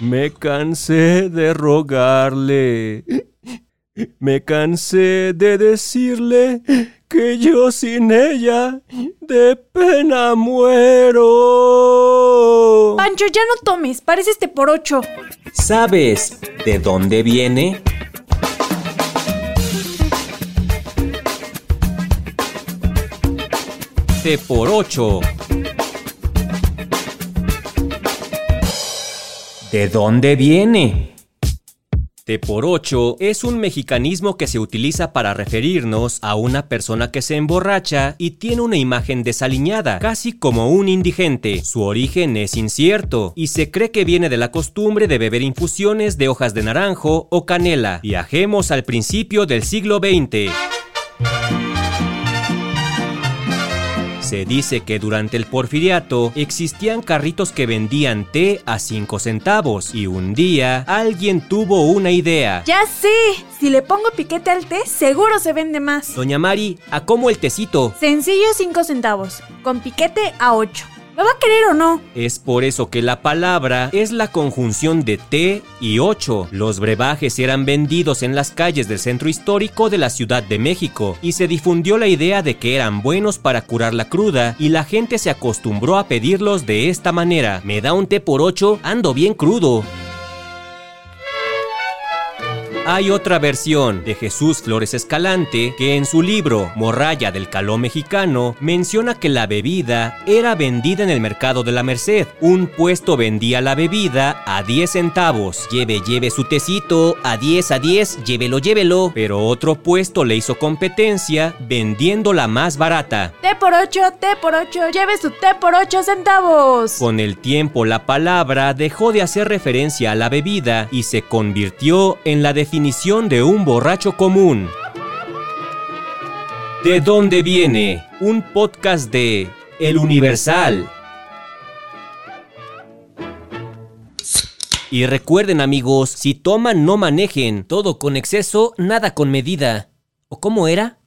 Me cansé de rogarle. Me cansé de decirle que yo sin ella de pena muero. Pancho, ya no tomes, pareces este por ocho. ¿Sabes de dónde viene? T por ocho. ¿De dónde viene? T por 8 es un mexicanismo que se utiliza para referirnos a una persona que se emborracha y tiene una imagen desaliñada, casi como un indigente. Su origen es incierto y se cree que viene de la costumbre de beber infusiones de hojas de naranjo o canela. Viajemos al principio del siglo XX. Se dice que durante el porfiriato existían carritos que vendían té a 5 centavos y un día alguien tuvo una idea. Ya sé, si le pongo piquete al té, seguro se vende más. Doña Mari, ¿a cómo el tecito? Sencillo 5 centavos, con piquete a 8. ¿Lo va a querer o no? Es por eso que la palabra es la conjunción de T y 8. Los brebajes eran vendidos en las calles del centro histórico de la Ciudad de México y se difundió la idea de que eran buenos para curar la cruda y la gente se acostumbró a pedirlos de esta manera. Me da un té por 8, ando bien crudo. Hay otra versión de Jesús Flores Escalante que en su libro Morralla del Caló Mexicano menciona que la bebida era vendida en el mercado de la Merced. Un puesto vendía la bebida a 10 centavos. Lleve, lleve su tecito, a 10, a 10, llévelo, llévelo. Pero otro puesto le hizo competencia vendiendo la más barata. Té por 8, té por 8, lleve su té por 8 centavos. Con el tiempo la palabra dejó de hacer referencia a la bebida y se convirtió en la definición de un borracho común. ¿De dónde viene? Un podcast de El Universal. Y recuerden amigos, si toman no manejen, todo con exceso, nada con medida. ¿O cómo era?